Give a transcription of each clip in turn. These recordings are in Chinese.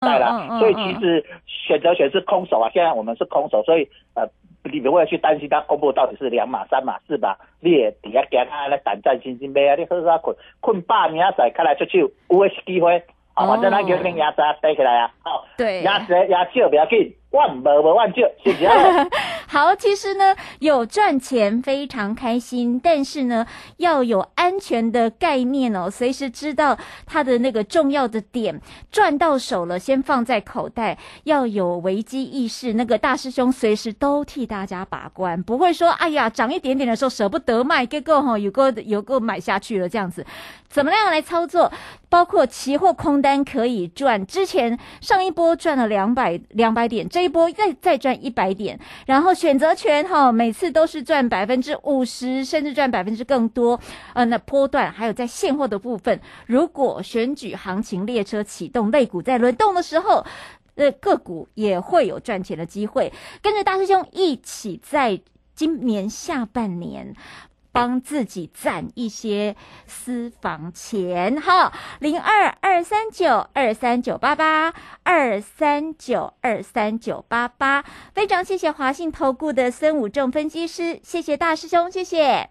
代啦，所以其实选择权是空手啊。现在我们是空手，所以呃，你不会去担心它公布到底是两码、三码、四码，你也底下惊他来胆战心惊买啊！你好好困困八明仔开来出手，有诶是机会。好，反正咱叫恁压闸带起来啊！好，对，压实压少不要紧。万无无万就谢谢。好，其实呢，有赚钱非常开心，但是呢，要有安全的概念哦，随时知道它的那个重要的点，赚到手了先放在口袋，要有危机意识。那个大师兄随时都替大家把关，不会说哎呀涨一点点的时候舍不得卖，结果哈有个有个买下去了这样子。怎么样来操作？包括期货空单可以赚，之前上一波赚了两百两百点，这一波再再赚一百点，然后选择权哈，每次都是赚百分之五十，甚至赚百分之更多。呃，那波段还有在现货的部分，如果选举行情列车启动，类股在轮动的时候，呃，个股也会有赚钱的机会。跟着大师兄一起在今年下半年。帮自己攒一些私房钱，哈，零二二三九二三九八八二三九二三九八八，非常谢谢华信投顾的孙武正分析师，谢谢大师兄，谢谢。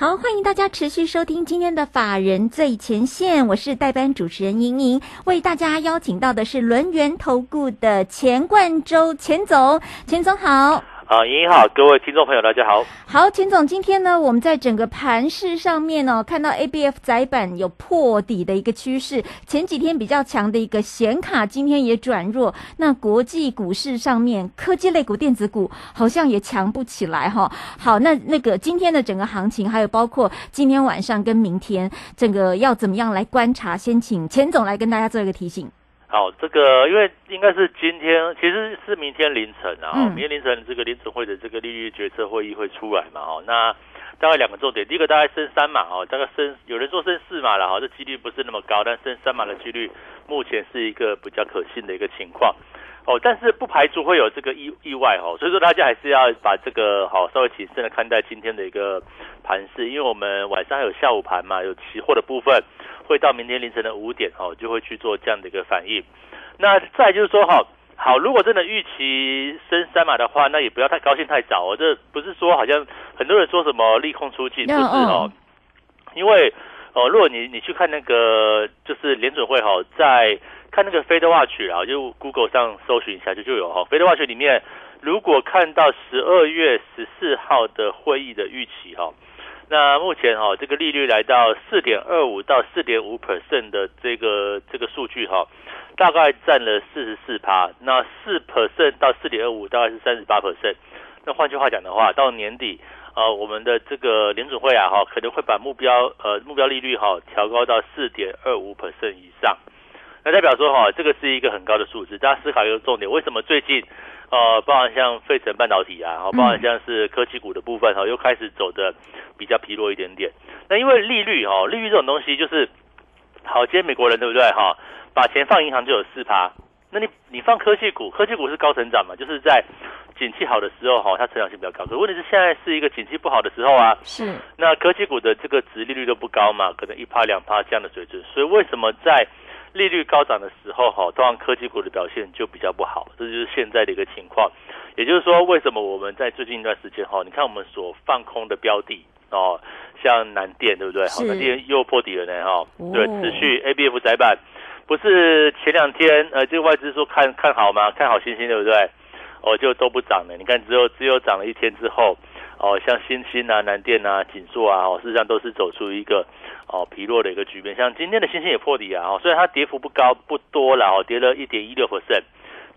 好，欢迎大家持续收听今天的法人最前线，我是代班主持人莹莹，为大家邀请到的是轮圆投顾的钱冠洲钱总，钱总好。啊，莹莹好，各位听众朋友，大家好。好，钱总，今天呢，我们在整个盘市上面哦，看到 A B F 窄板有破底的一个趋势。前几天比较强的一个显卡，今天也转弱。那国际股市上面，科技类股、电子股好像也强不起来哈。好，那那个今天的整个行情，还有包括今天晚上跟明天，整个要怎么样来观察？先请钱总来跟大家做一个提醒。好，这个因为应该是今天，其实是明天凌晨啊，明天凌晨这个联储会的这个利率决策会议会出来嘛，哦，那大概两个重点，第一个大概升三码哦，大概升有人说升四码了哈，这几率不是那么高，但升三码的几率目前是一个比较可信的一个情况，哦，但是不排除会有这个意意外哦，所以说大家还是要把这个好稍微谨慎的看待今天的一个盘势，因为我们晚上还有下午盘嘛，有期货的部分。会到明天凌晨的五点哦，就会去做这样的一个反应。那再就是说哈，好，如果真的预期升三码的话，那也不要太高兴太早哦。这不是说好像很多人说什么利空出尽，不是哦。因为哦，如果你你去看那个就是联准会哈，在看那个 Fed Watch 啊，就 Google 上搜寻一下就就有哈，Fed Watch 里面如果看到十二月十四号的会议的预期哈。那目前哈，这个利率来到四点二五到四点五 percent 的这个这个数据哈，大概占了四十四趴。那四 percent 到四点二五大概是三十八 percent。那换句话讲的话，到年底呃，我们的这个联准会啊，哈，可能会把目标呃目标利率哈调高到四点二五 percent 以上。那代表说哈，这个是一个很高的数字。大家思考一个重点，为什么最近呃，包含像费城半导体啊，包含像是科技股的部分哈，又开始走的比较疲弱一点点？那因为利率哈，利率这种东西就是，好，今天美国人对不对哈，把钱放银行就有四趴。那你你放科技股，科技股是高成长嘛？就是在景气好的时候哈，它成长性比较高。可问题是现在是一个景气不好的时候啊。是。那科技股的这个值利率都不高嘛，可能一趴两趴这样的水准。所以为什么在利率高涨的时候哈，通常科技股的表现就比较不好？这就是现在的一个情况。也就是说，为什么我们在最近一段时间哈，你看我们所放空的标的哦，像南电对不对？好，南电又破底了呢哈。对，持续 A B F 窄板。不是前两天呃，这个外资说看看好吗？看好星星对不对？哦，就都不涨了。你看，只有只有涨了一天之后，哦，像星星啊、南电啊、锦硕啊，哦，事实上都是走出一个哦疲弱的一个局面。像今天的星星也破底啊，哦，虽然它跌幅不高不多了，哦，跌了一点一六 percent，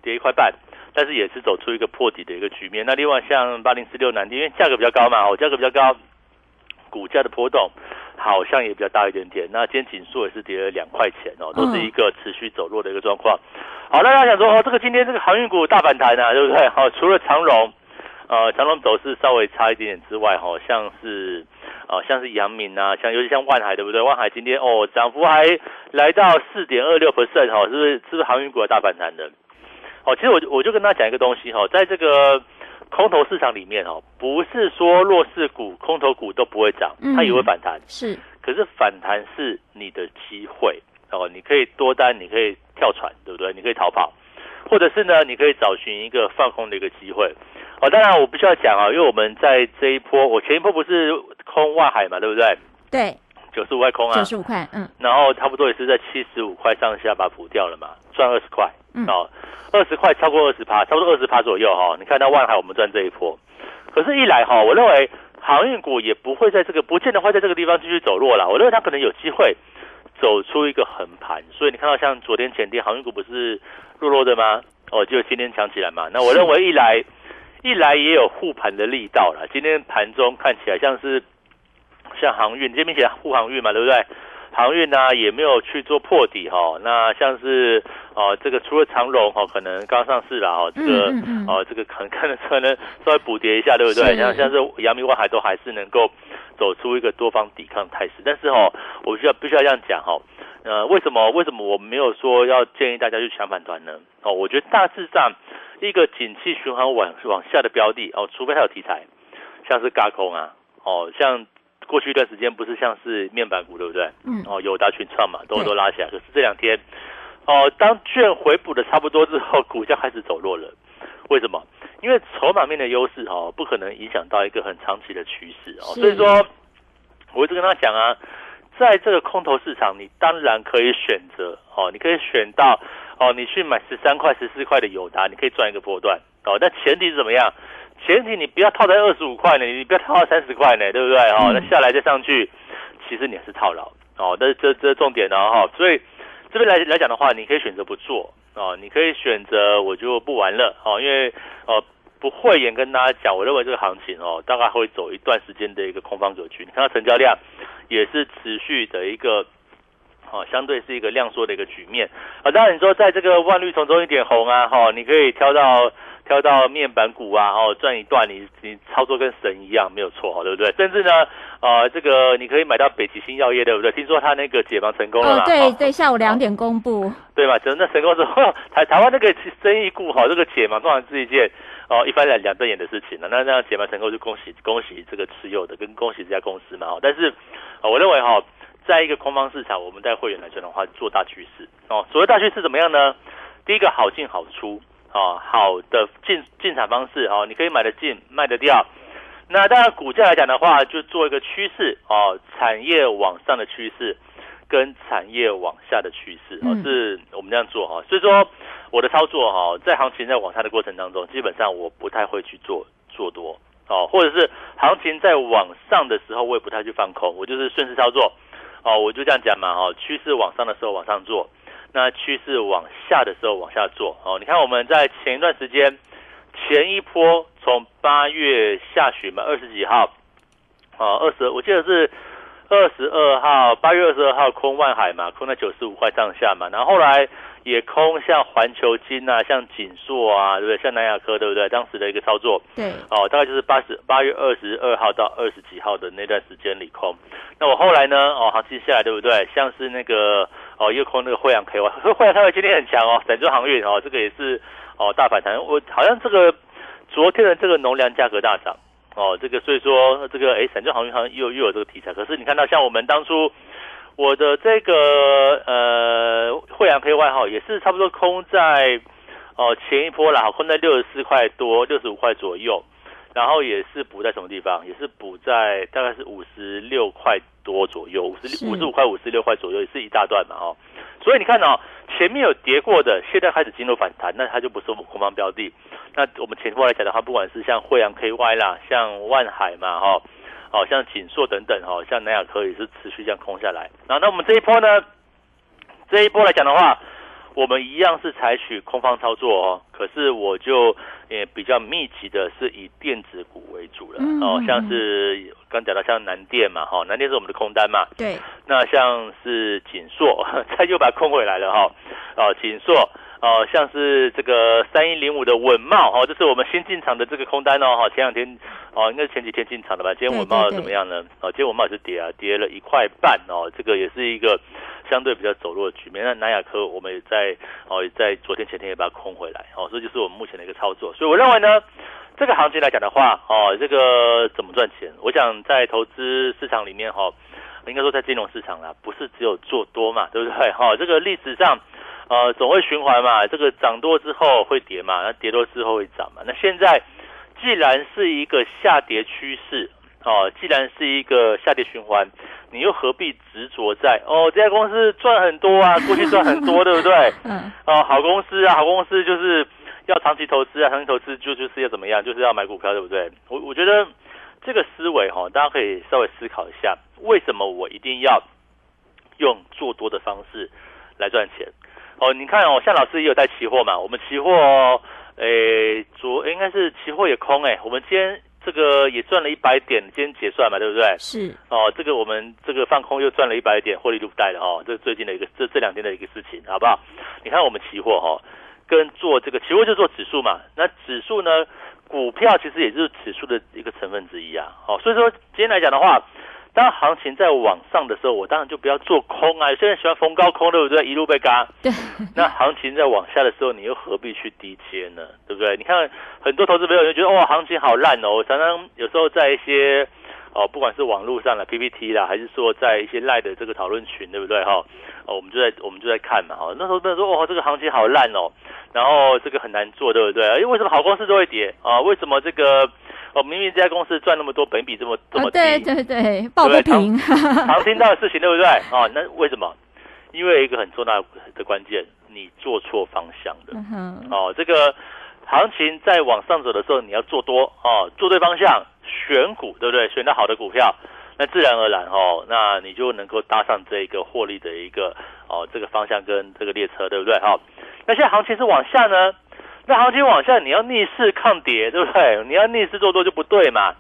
跌一块半，但是也是走出一个破底的一个局面。那另外像八零四六南电，因为价格比较高嘛，哦，价格比较高，股价的波动。好像也比较大一点点。那今天指数也是跌了两块钱哦，都是一个持续走弱的一个状况。好，大家想说哦，这个今天这个航运股大反弹啊，对不对？好，除了长荣，呃，长荣走势稍微差一点点之外，哈，像是呃，像是阳明啊，像尤其像万海，对不对？万海今天哦，涨幅还来到四点二六 percent 哈，是不是？是不是航运股的大反弹的？哦，其实我我就跟大家讲一个东西哈，在这个。空头市场里面哦，不是说弱势股、空头股都不会涨，它也会反弹。是，可是反弹是你的机会哦，你可以多单，你可以跳船，对不对？你可以逃跑，或者是呢，你可以找寻一个放空的一个机会。哦，当然我必须要讲啊，因为我们在这一波，我前一波不是空外海嘛，对不对？对，九十五块空啊，九十五块，嗯，然后差不多也是在七十五块上下把它补掉了嘛，赚二十块，嗯。二十块超过二十趴，差不多二十趴左右哈。你看到万海，我们赚这一波。可是，一来哈，我认为航运股也不会在这个，不见得会在这个地方继续走弱了。我认为它可能有机会走出一个横盘。所以你看到像昨天前天航运股不是弱弱的吗？哦，就今天强起来嘛。那我认为一来一来也有护盘的力道了。今天盘中看起来像是像航运，这边写护航运嘛，对不对？航运呢也没有去做破底哈，那像是哦这个除了长荣哈，可能刚上市了哈，这个哦这个可能可能可能稍微补跌一下，对不对？像像是阳明万海都还是能够走出一个多方抵抗态势，但是哈，我需要必须要这样讲哈，呃，为什么为什么我没有说要建议大家去抢反团呢？哦，我觉得大致上一个景气循环往往下的标的哦，除非它有题材，像是嘎空啊，哦像。过去一段时间不是像是面板股对不对？嗯。哦，有达群创嘛，都都拉起来。可是这两天，哦，当券回补的差不多之后，股价开始走弱了。为什么？因为筹码面的优势哦，不可能影响到一个很长期的趋势哦。所以说，我一直跟他讲啊，在这个空头市场，你当然可以选择哦，你可以选到哦，你去买十三块、十四块的友达，你可以赚一个波段哦。但前提是怎么样？前提你不要套在二十五块呢，你不要套到三十块呢，对不对？哦，那下来再上去，其实你还是套牢哦。但是这这重点呢，哈，所以这边来来讲的话，你可以选择不做哦，你可以选择我就不玩了哦，因为呃不会演跟大家讲，我认为这个行情哦，大概会走一段时间的一个空方格局。你看到成交量也是持续的一个哦，相对是一个量缩的一个局面啊。当然你说在这个万绿丛中一点红啊，哈，你可以挑到。挑到面板股啊，哦，赚一段，你你操作跟神一样，没有错，对不对？甚至呢，呃，这个你可以买到北极星药业，对不对？听说他那个解盲成功了嘛？对对，下午两点公布，对吧？真的成功之后，台台湾那个生意股好，这个解盲当然是一件哦一翻两两瞪眼的事情了。那那样解盘成功就恭喜恭喜这个持有的，跟恭喜这家公司嘛。哦，但是我认为哈，在一个空方市场，我们带会员来讲的话，做大趋势哦。所谓大趋势怎么样呢？第一个好进好出。哦，好的进进场方式哦，你可以买得进，卖得掉。那当然，股价来讲的话，就做一个趋势哦，产业往上的趋势跟产业往下的趋势哦，是我们这样做哈。所以说，我的操作哈，在行情在往下的过程当中，基本上我不太会去做做多哦，或者是行情在往上的时候，我也不太去放空，我就是顺势操作哦，我就这样讲嘛哈，趋势往上的时候往上做。那趋势往下的时候往下做哦，你看我们在前一段时间前一波从八月下旬嘛二十几号哦，二十，我记得是二十二号，八月二十二号空万海嘛，空在九十五块上下嘛，然后后来也空像环球金啊，像锦硕啊，对不对？像南亚科，对不对？当时的一个操作，对，哦，大概就是八十八月二十二号到二十几号的那段时间里空。那我后来呢，哦，行情下来，对不对？像是那个哦，又空那个惠阳 K Y，惠阳 K Y 今天很强哦，沈州航运哦，这个也是哦大反弹。我好像这个昨天的这个农粮价格大涨。哦，这个所以说这个哎，散装航运好像又又有这个题材。可是你看到像我们当初我的这个呃惠阳 K Y 哈，也是差不多空在哦前一波啦，空在六十四块多、六十五块左右，然后也是补在什么地方？也是补在大概是五十六块多左右，五十五十五块、五十六块左右，也是一大段嘛哦。所以你看哦，前面有跌过的，现在开始进入反弹，那它就不是我们空方标的。那我们前波来讲的话，不管是像惠阳 KY 啦，像万海嘛，哈，好，像锦硕等等，哈，像南亚科也是持续这样空下来。那，那我们这一波呢，这一波来讲的话，我们一样是采取空方操作哦。可是我就也比较密集的是以电子股为主了哦，像是刚讲到像南电嘛，哈，南电是我们的空单嘛，对。那像是锦硕，它又把它空回来了哈，哦，锦硕。哦，像是这个三一零五的稳茂哦，这是我们新进场的这个空单哦，哈，前两天哦，应该是前几天进场的吧？今天稳茂怎么样呢？哦，今天稳茂也是跌啊，跌了一块半哦，这个也是一个相对比较走弱的局面。那南亚科我们也在哦，在昨天前天也把它空回来哦，这就是我们目前的一个操作。所以我认为呢，这个行情来讲的话，哦，这个怎么赚钱？我想在投资市场里面哈，应该说在金融市场啦，不是只有做多嘛，对不对？哈，这个历史上。呃，总会循环嘛，这个涨多之后会跌嘛，那跌多之后会涨嘛。那现在既然是一个下跌趋势，哦，既然是一个下跌循环，你又何必执着在哦这家公司赚很多啊，过去赚很多，对不对？嗯。哦，好公司啊，好公司就是要长期投资啊，长期投资就就是要怎么样，就是要买股票，对不对？我我觉得这个思维哈，大家可以稍微思考一下，为什么我一定要用做多的方式来赚钱？哦，你看哦，夏老师也有带期货嘛？我们期货，诶，昨应该是期货也空诶。我们今天这个也赚了一百点，今天结算嘛，对不对？是。哦，这个我们这个放空又赚了一百点，获利入袋的哦。这是最近的一个这这两天的一个事情，好不好？你看我们期货哈，跟做这个期货就做指数嘛。那指数呢，股票其实也就是指数的一个成分之一啊。好，所以说今天来讲的话。当行情在往上的时候，我当然就不要做空啊！有些人喜欢逢高空，对不对？一路被嘎。对。那行情在往下的时候，你又何必去低接呢？对不对？你看很多投资朋友就觉得，哇，行情好烂哦！我常常有时候在一些哦，不管是网络上的 PPT 啦，还是说在一些赖的这个讨论群，对不对？哈，哦，我们就在我们就在看嘛。哈，那时候在说，哇，这个行情好烂哦，然后这个很难做，对不对？因为为什么好公司都会跌啊？为什么这个？哦，明明这家公司赚那么多，本比这么这么低，对对对，抱不平，常听到的事情，对不对？哦，那为什么？因为一个很重大的关键，你做错方向的。哦，这个行情在往上走的时候，你要做多哦，做对方向，选股，对不对？选到好的股票，那自然而然哦，那你就能够搭上这个获利的一个哦这个方向跟这个列车，对不对？好，那现在行情是往下呢？那行情往下，你要逆势抗跌，对不对？你要逆势做多就不对嘛。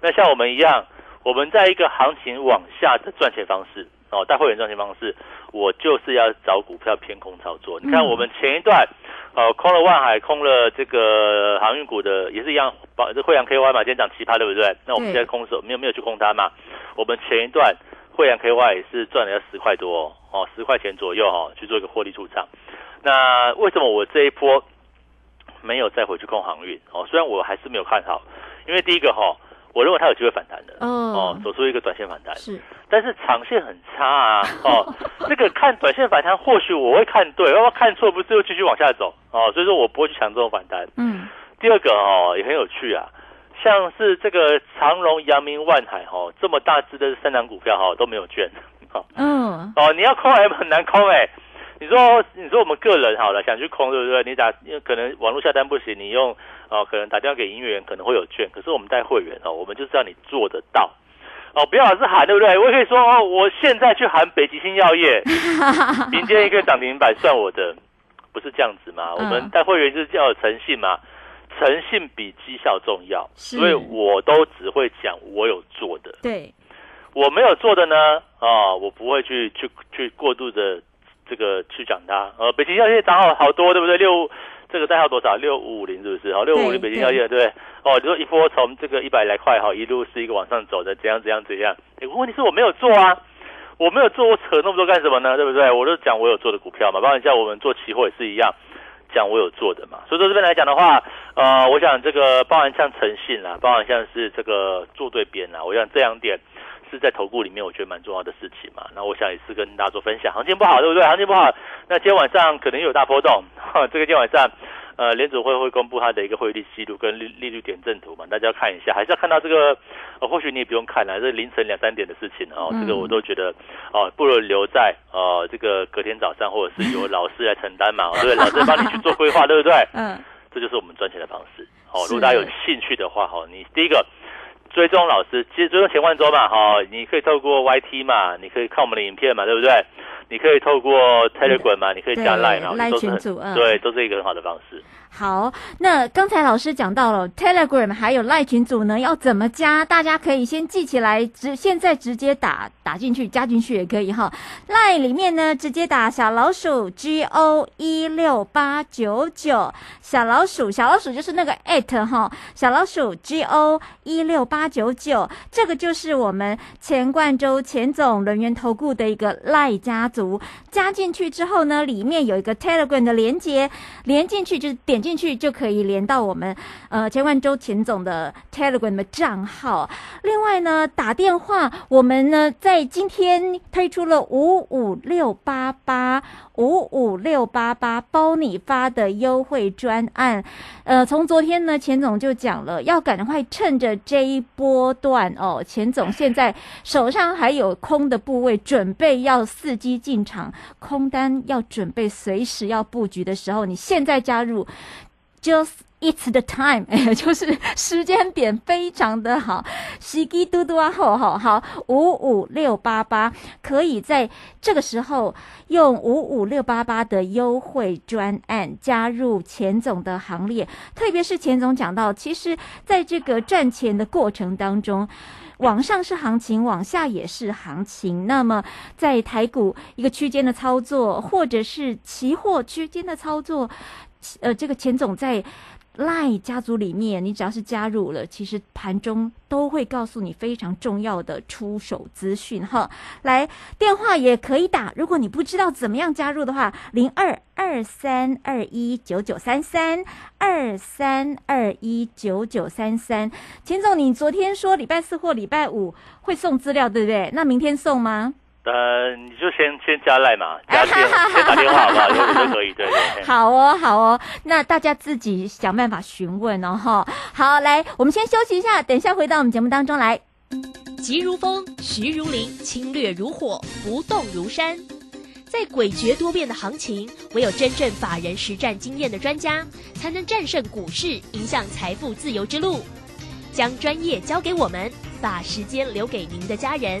那像我们一样，我们在一个行情往下的赚钱方式哦，带会员赚钱方式，我就是要找股票偏空操作。你看我们前一段，呃，空了万海，空了这个航运股的，也是一样，把这惠阳 KY 嘛，今天涨奇葩，对不对？那我们现在空手没有没有去空它嘛？我们前一段惠阳 KY 也是赚了要十块多哦，十块钱左右哈，去做一个获利出场。那为什么我这一波？没有再回去空航运哦，虽然我还是没有看好，因为第一个哈，我认为它有机会反弹的哦，走出一个短线反弹。是，但是长线很差啊哦，这个看短线反弹或许我会看对，要不看错不是又继续往下走哦，所以说我不会去抢这种反弹。嗯，第二个哦也很有趣啊，像是这个长荣、阳明、万海哈这么大只的三档股票哈都没有券，哦，嗯，哦你要空还很难空哎。你说，你说我们个人好了，想去空，对不对？你打，因为可能网络下单不行，你用哦，可能打电话给营业员可能会有券。可是我们带会员哦，我们就是要你做得到哦，不要老是喊，对不对？我也可以说哦，我现在去喊北极星药业，明天一个涨停板算我的，不是这样子嘛？我们带会员就是要有诚信嘛。诚信比绩效重要，所以我都只会讲我有做的。对，我没有做的呢，啊，我不会去去去过度的这个去讲它。呃，北京药业涨好好多，对不对？六这个代号多少？六五五零是不是？好，六五五零北京药业，对不对？哦，你说一波从这个一百来块哈，一路是一个往上走的，怎样怎样怎样？哎，问题是我没有做啊，我没有做，我扯那么多干什么呢？对不对？我都讲我有做的股票嘛，包括像我们做期货也是一样。讲我有做的嘛，所以说这边来讲的话，呃，我想这个包含像诚信啦，包含像是这个做对边啦，我想这两点是在投顾里面我觉得蛮重要的事情嘛。那我想也是跟大家做分享，行情不好对不对？行情不好，那今天晚上可能有大波动，这个今天晚上。呃，联储会会公布它的一个汇率记录跟利利率点阵图嘛，大家要看一下，还是要看到这个，呃，或许你也不用看了，这凌晨两三点的事情哦，这个我都觉得哦，不如留在呃这个隔天早上，或者是由老师来承担嘛，对不对？老师帮你去做规划，对不对？嗯，这就是我们赚钱的方式。哦，如果大家有兴趣的话，哈，你第一个追踪老师，其实追踪钱万周嘛，哈，你可以透过 YT 嘛，你可以看我们的影片嘛，对不对？你可以透过 Telegram 嘛，你可以加 Line 嘛，都是很对，都是一个很好的方式。好，那刚才老师讲到了 Telegram 还有赖群组呢，要怎么加？大家可以先记起来，直现在直接打打进去，加进去也可以哈。赖里面呢，直接打小老鼠 G O 一六八九九，小老鼠小老鼠就是那个 at 哈，小老鼠 G O 一六八九九，这个就是我们钱冠洲钱总人员投顾的一个赖家族。加进去之后呢，里面有一个 Telegram 的连接，连进去就是点进。去就可以连到我们呃千万周钱总的 Telegram 的账号。另外呢，打电话我们呢在今天推出了五五六八八五五六八八包你发的优惠专案。呃，从昨天呢，钱总就讲了，要赶快趁着这一波段哦，钱总现在手上还有空的部位，准备要伺机进场，空单要准备随时要布局的时候，你现在加入。Just it's the time，就是时间点非常的好，时机嘟嘟啊，吼吼好，五五六八八，可以在这个时候用五五六八八的优惠专案加入钱总的行列。特别是钱总讲到，其实在这个赚钱的过程当中，往上是行情，往下也是行情。那么在台股一个区间的操作，或者是期货区间的操作。呃，这个钱总在赖家族里面，你只要是加入了，其实盘中都会告诉你非常重要的出手资讯哈。来，电话也可以打，如果你不知道怎么样加入的话，零二二三二一九九三三二三二一九九三三。钱总，你昨天说礼拜四或礼拜五会送资料，对不对？那明天送吗？呃，你就先先加赖嘛，加电先打电话好不好？有都可以，对 对。好哦，好哦，那大家自己想办法询问哦，哈。好，来，我们先休息一下，等一下回到我们节目当中来。急如风，徐如林，侵略如火，不动如山。在诡谲多变的行情，唯有真正法人实战经验的专家，才能战胜股市，迎向财富自由之路。将专业交给我们，把时间留给您的家人。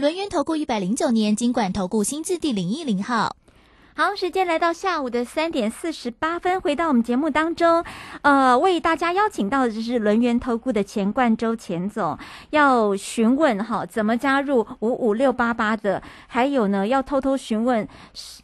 轮圆投顾一百零九年金管投顾新字第零一零号，好，时间来到下午的三点四十八分，回到我们节目当中，呃，为大家邀请到的就是轮圆投顾的钱冠周钱总，要询问哈怎么加入五五六八八的，还有呢要偷偷询问，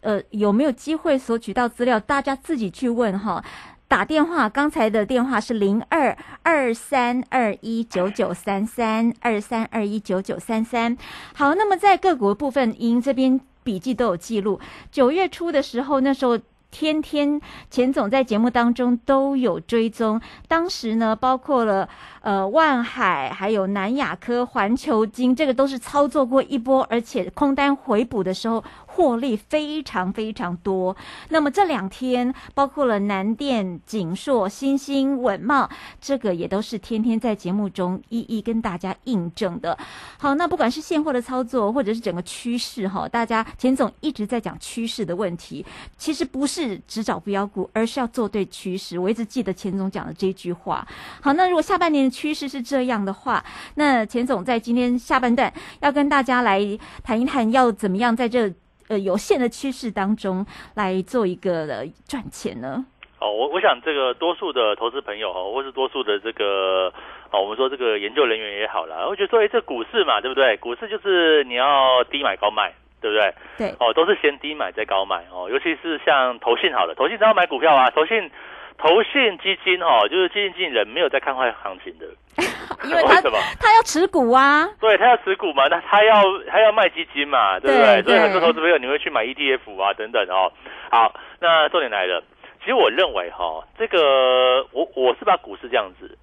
呃有没有机会索取到资料，大家自己去问哈。打电话，刚才的电话是零二二三二一九九三三二三二一九九三三。好，那么在个股部分，您这边笔记都有记录。九月初的时候，那时候。天天钱总在节目当中都有追踪，当时呢，包括了呃万海，还有南亚科、环球金，这个都是操作过一波，而且空单回补的时候。获利非常非常多。那么这两天，包括了南电、锦硕、新兴、稳茂，这个也都是天天在节目中一一跟大家印证的。好，那不管是现货的操作，或者是整个趋势，哈，大家钱总一直在讲趋势的问题。其实不是只找标股，而是要做对趋势。我一直记得钱总讲的这句话。好，那如果下半年的趋势是这样的话，那钱总在今天下半段要跟大家来谈一谈，要怎么样在这。呃，有限的趋势当中来做一个赚钱呢？哦，我我想这个多数的投资朋友哦，或是多数的这个哦，我们说这个研究人员也好啦，我觉得作为这股市嘛，对不对？股市就是你要低买高卖，对不对？对。哦，都是先低买再高买哦，尤其是像投信好了，投信只要买股票啊，投信投信基金哦，就是基金经理人没有在看坏行情的。因为他 他要持股啊，对他要持股嘛，那他要他要卖基金嘛，对不对？所以很多投资朋友你会去买 ETF 啊等等哦。好，那重点来了，其实我认为哈，这个我我是把股市这样子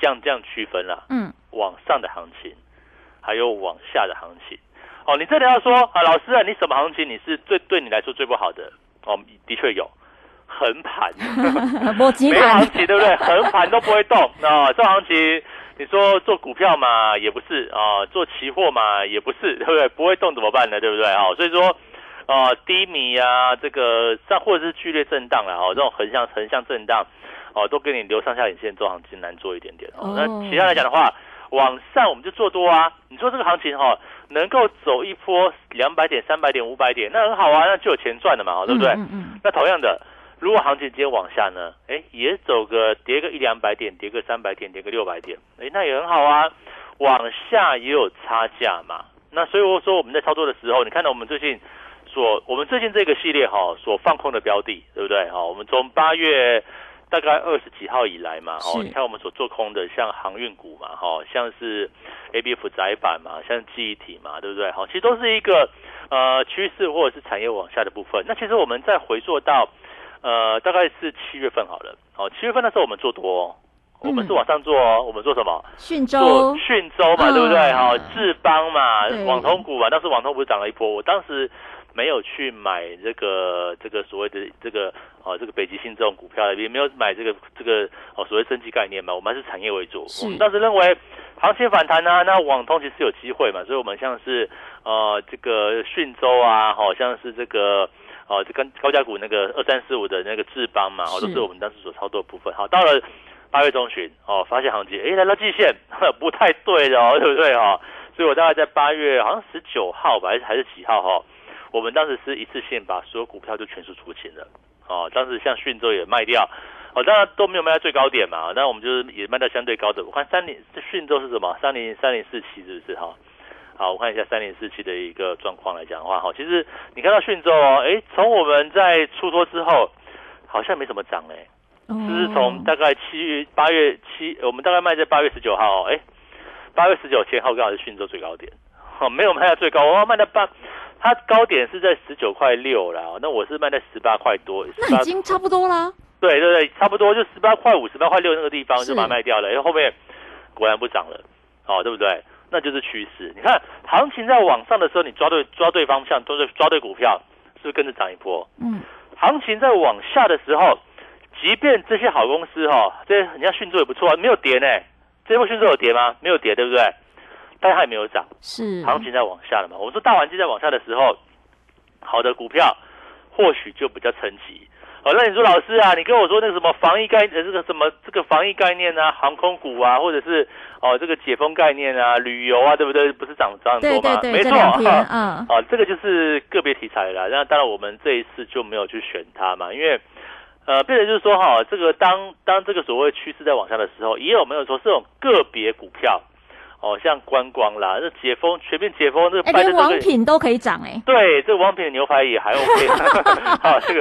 这样这样区分了，嗯，往上的行情，还有往下的行情。哦，你这里要说啊，老师啊，你什么行情你是最对你来说最不好的？哦，的确有横盘，没行情对不对？横盘都不会动啊，这行情。你说做股票嘛也不是啊，做期货嘛也不是，对不对？不会动怎么办呢？对不对啊？所以说，啊低迷啊，这个上或者是剧烈震荡啊，哦，这种横向横向震荡，哦，都给你留上下影线做行情难做一点点哦。那其他来讲的话，往上我们就做多啊。你说这个行情哈，能够走一波两百点、三百点、五百点，那很好啊，那就有钱赚了嘛，对不对？嗯嗯。那同样的。如果行情今天往下呢？哎，也走个跌个一两百点，跌个三百点，跌个六百点，哎，那也很好啊。往下也有差价嘛。那所以我说我们在操作的时候，你看到我们最近所我们最近这个系列哈所放空的标的，对不对？哈，我们从八月大概二十几号以来嘛，哦，你看我们所做空的像航运股嘛，哈，像是 A B F 窄板嘛，像记忆体嘛，对不对？好，其实都是一个呃趋势或者是产业往下的部分。那其实我们再回溯到。呃，大概是七月份好了。哦，七月份那时候我们做多，我们是往上做哦。我们做什么？讯州，讯州嘛，对不对？好，智邦嘛，网通股嘛。当时网通不是涨了一波，我当时没有去买这个这个所谓的这个哦，这个北极星这种股票，也没有买这个这个哦所谓升级概念嘛。我们还是产业为主。我们当时认为行情反弹呢，那网通其实有机会嘛，所以我们像是呃这个讯州啊，好像是这个。哦，就跟高价股那个二三四五的那个智邦嘛，哦，都是我们当时所操作的部分。好，到了八月中旬，哦，发现行情，哎，来到季线，不太对的哦，对不对哦？所以我大概在八月好像十九号吧，还是还是几号哈？我们当时是一次性把所有股票就全数出清了。哦，当时像讯州也卖掉，哦，当然都没有卖到最高点嘛，那我们就是也卖到相对高的。我看三零讯州是什么？三零三零四七是不是哈？好，我看一下三零四七的一个状况来讲的话，好，其实你看到讯州哦，哎，从我们在出脱之后，好像没怎么涨哎，就是从大概七月八月七，我们大概卖在八月十九号，哎，八月十九前后刚好是讯州最高点，哦，没有卖到最高，我卖到八，它高点是在十九块六啦，那我是卖在十八块多，那已经差不多了，对对对，差不多就十八块五、十八块六那个地方就把它卖掉了，因为后面果然不涨了，哦，对不对？那就是趋势。你看，行情在往上的时候，你抓对抓对方向，抓对抓对股票，是不是跟着涨一波？嗯。行情在往下的时候，即便这些好公司哈，这人家迅速也不错啊，没有跌呢。这波迅速有跌吗？没有跌，对不对？但它也没有涨。是。行情在往下了嘛？我们说大环境在往下的时候，好的股票或许就比较沉寂。哦，那你说老师啊，你跟我说那个什么防疫概呃这个什么这个防疫概念啊，航空股啊，或者是哦这个解封概念啊，旅游啊，对不对？不是涨涨很多吗？没错，嗯，哦，这个就是个别题材了。那当然我们这一次就没有去选它嘛，因为呃，变成就是说哈，这个当当这个所谓趋势在往下的时候，也有没有说这种个别股票哦，像观光啦，这解封全面解封，这个哎，连王品都可以涨哎。对，这个王品的牛排也还 OK。好，这个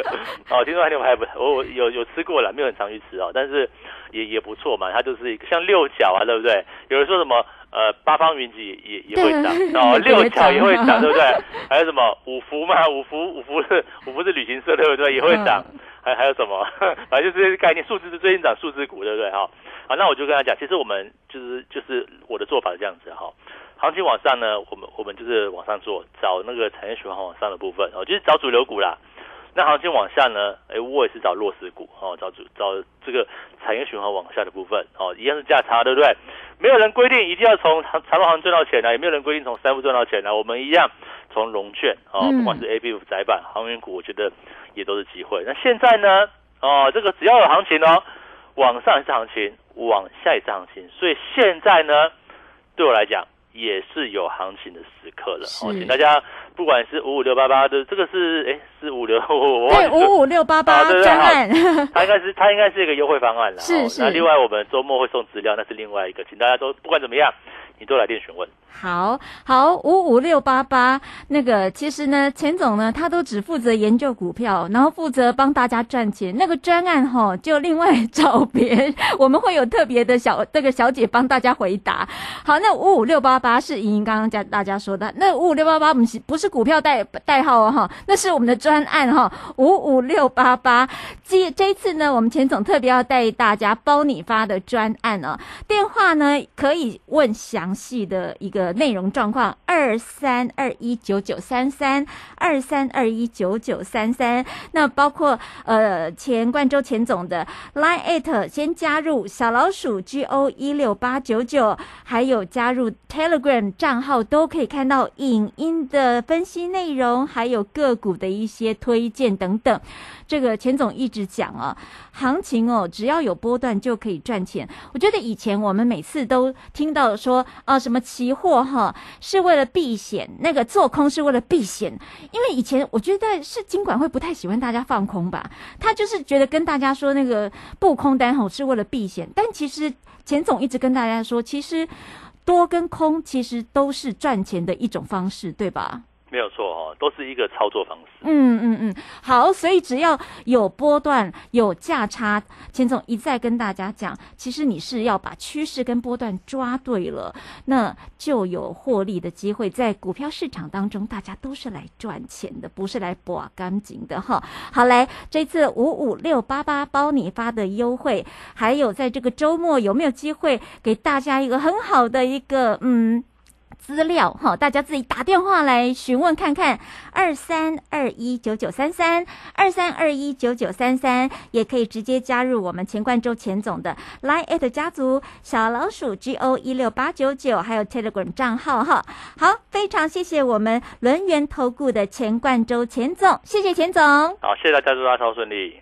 哦，听说牛排不，我我有有吃过了，没有很常去吃哦，但是也也不错嘛。它就是一个像六角啊，对不对？有人说什么呃八方云集也也会涨 哦，六角也会涨，对不对？还有什么五福嘛？五福五福是五福是旅行社，对不对？也会涨。还还有什么？反正就是概念，数字是最近涨数字股，对不对？哈，好，那我就跟他讲，其实我们就是就是我的做法是这样子哈。行情往上呢，我们我们就是往上做，找那个产业循环往上的部分哦，就是找主流股啦。那行情往下呢，哎，我也是找弱势股哦，找主找这个产业循环往下的部分哦，一样是价差，对不对？没有人规定一定要从长长行赚到钱啊，也没有人规定从三富赚到钱啊，我们一样从融券哦，不管是 A、B、F 窄板航运股，我觉得。也都是机会。那现在呢？哦，这个只要有行情哦，往上也是行情，往下也是行情。所以现在呢，对我来讲也是有行情的时刻了。哦，请大家不管是五五六八八的，这个是哎是五六 对五五六八八专案，它应该是它应该是一个优惠方案了。是 是。那另外我们周末会送资料，那是另外一个，请大家都不管怎么样。你都来电询问，好好五五六八八那个，其实呢，钱总呢，他都只负责研究股票，然后负责帮大家赚钱。那个专案哈，就另外找别，我们会有特别的小这个小姐帮大家回答。好，那五五六八八是莹莹刚刚讲大家说的，那五五六八八不是不是股票代代号哦哈，那是我们的专案哈，五五六八八。这这一次呢，我们钱总特别要带大家包你发的专案哦，电话呢可以问详。详细的一个内容状况，二三二一九九三三，二三二一九九三三。那包括呃前冠州前总的 Line at 先加入小老鼠 G O 一六八九九，还有加入 Telegram 账号都可以看到影音的分析内容，还有个股的一些推荐等等。这个钱总一直讲啊，行情哦，只要有波段就可以赚钱。我觉得以前我们每次都听到说啊，什么期货哈是为了避险，那个做空是为了避险。因为以前我觉得是金管会不太喜欢大家放空吧，他就是觉得跟大家说那个布空单吼是为了避险。但其实钱总一直跟大家说，其实多跟空其实都是赚钱的一种方式，对吧？没有错哦，都是一个操作方式。嗯嗯嗯，好，所以只要有波段、有价差，钱总一再跟大家讲，其实你是要把趋势跟波段抓对了，那就有获利的机会。在股票市场当中，大家都是来赚钱的，不是来博干净的哈。好，来这次五五六八八包你发的优惠，还有在这个周末有没有机会给大家一个很好的一个嗯？资料哈，大家自己打电话来询问看看，二三二一九九三三，二三二一九九三三，也可以直接加入我们钱冠洲钱总的 Line at 家族小老鼠 G O 一六八九九，还有 Telegram 账号哈。好，非常谢谢我们轮源投顾的钱冠洲钱总，谢谢钱总。好，谢谢大家，祝大家超顺利。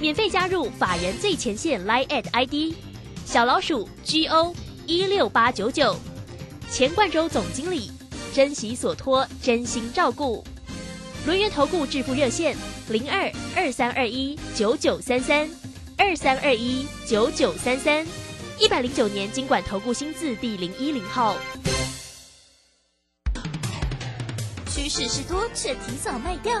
免费加入法人最前线 Line at ID 小老鼠 G O 一六八九九，钱冠洲总经理，珍惜所托，真心照顾。轮源投顾致富热线零二二三二一九九三三二三二一九九三三，一百零九年经管投顾新字第零一零号。趋势是多，却提早卖掉。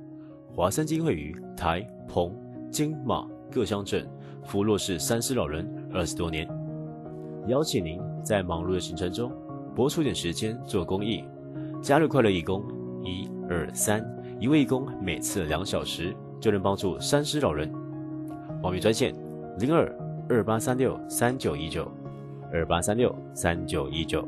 华山金会于台、澎、金、马各乡镇扶弱势三师老人二十多年，邀请您在忙碌的行程中拨出点时间做公益，加入快乐义工，一二三，一位义工每次两小时就能帮助三失老人。报名专线零二二八三六三九一九二八三六三九一九。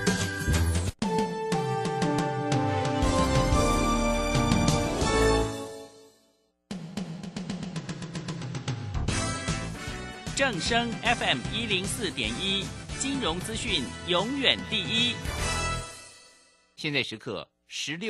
正声 FM 一零四点一，金融资讯永远第一。现在时刻十六。